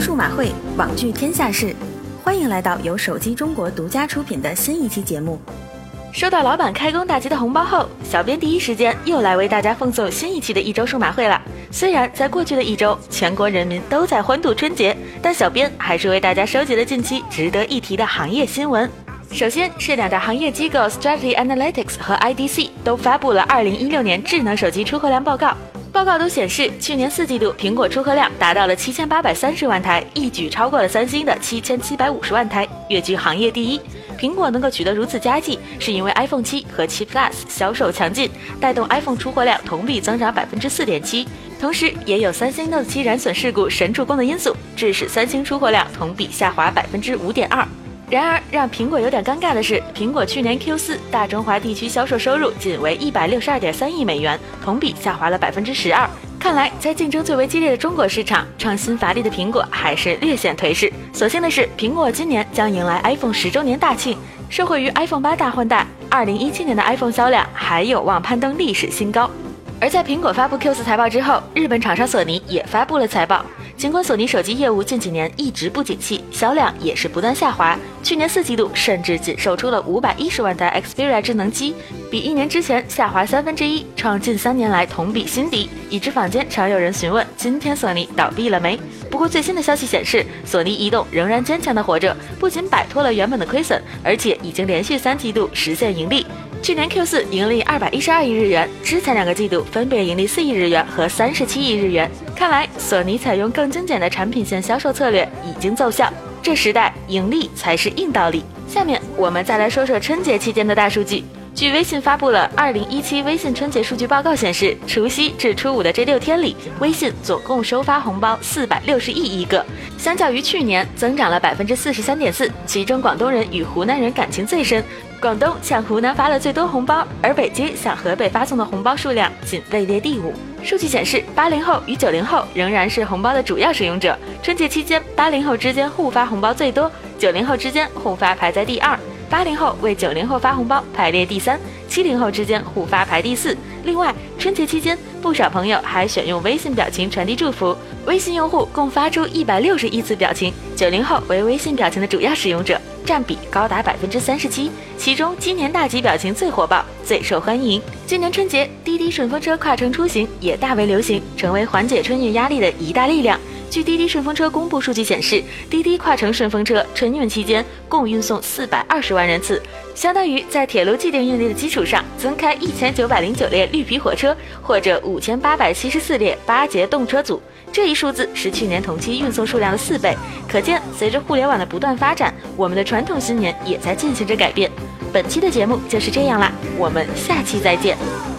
数码会，网聚天下事，欢迎来到由手机中国独家出品的新一期节目。收到老板开工大吉的红包后，小编第一时间又来为大家奉送新一期的一周数码会了。虽然在过去的一周，全国人民都在欢度春节，但小编还是为大家收集了近期值得一提的行业新闻。首先是两大行业机构 Strategy Analytics 和 IDC 都发布了2016年智能手机出货量报告。报告都显示，去年四季度苹果出货量达到了七千八百三十万台，一举超过了三星的七千七百五十万台，跃居行业第一。苹果能够取得如此佳绩，是因为 iPhone 七和七 Plus 销售强劲，带动 iPhone 出货量同比增长百分之四点七。同时，也有三星 Note 七燃损事故神助攻的因素，致使三星出货量同比下滑百分之五点二。然而，让苹果有点尴尬的是，苹果去年 Q 四大中华地区销售收入仅为一百六十二点三亿美元，同比下滑了百分之十二。看来，在竞争最为激烈的中国市场，创新乏力的苹果还是略显颓势。所幸的是，苹果今年将迎来 iPhone 十周年大庆，受惠于 iPhone 八大换代，二零一七年的 iPhone 销量还有望攀登历史新高。而在苹果发布 Q4 财报之后，日本厂商索尼也发布了财报。尽管索尼手机业务近几年一直不景气，销量也是不断下滑。去年四季度甚至仅售出了五百一十万台 Xperia 智能机，比一年之前下滑三分之一，创近三年来同比新低。以致坊间常有人询问：今天索尼倒闭了没？不过最新的消息显示，索尼移动仍然坚强的活着，不仅摆脱了原本的亏损，而且已经连续三季度实现盈利。去年 Q 四盈利二百一十二亿日元，之前两个季度分别盈利四亿日元和三十七亿日元。看来索尼采用更精简的产品线销售策略已经奏效，这时代盈利才是硬道理。下面我们再来说说春节期间的大数据。据微信发布了二零一七微信春节数据报告显示，除夕至初五的这六天里，微信总共收发红包四百六十亿亿个，相较于去年增长了百分之四十三点四。其中广东人与湖南人感情最深，广东向湖南发了最多红包，而北京向河北发送的红包数量仅位列第五。数据显示，八零后与九零后仍然是红包的主要使用者。春节期间，八零后之间互发红包最多，九零后之间互发排在第二。八零后为九零后发红包排列第三，七零后之间互发排第四。另外，春节期间不少朋友还选用微信表情传递祝福，微信用户共发出一百六十亿次表情。九零后为微信表情的主要使用者，占比高达百分之三十七。其中，今年大吉表情最火爆、最受欢迎。今年春节，滴滴顺风车跨城出行也大为流行，成为缓解春运压力的一大力量。据滴滴顺风车公布数据显示，滴滴跨城顺风车春运期间共运送四百二十万人次，相当于在铁路既定运力的基础上增开一千九百零九列绿皮火车，或者五千八百七十四列八节动车组。这一数字是去年同期运送数量的四倍，可见随着互联网的不断发展，我们的传统新年也在进行着改变。本期的节目就是这样啦，我们下期再见。Yeah.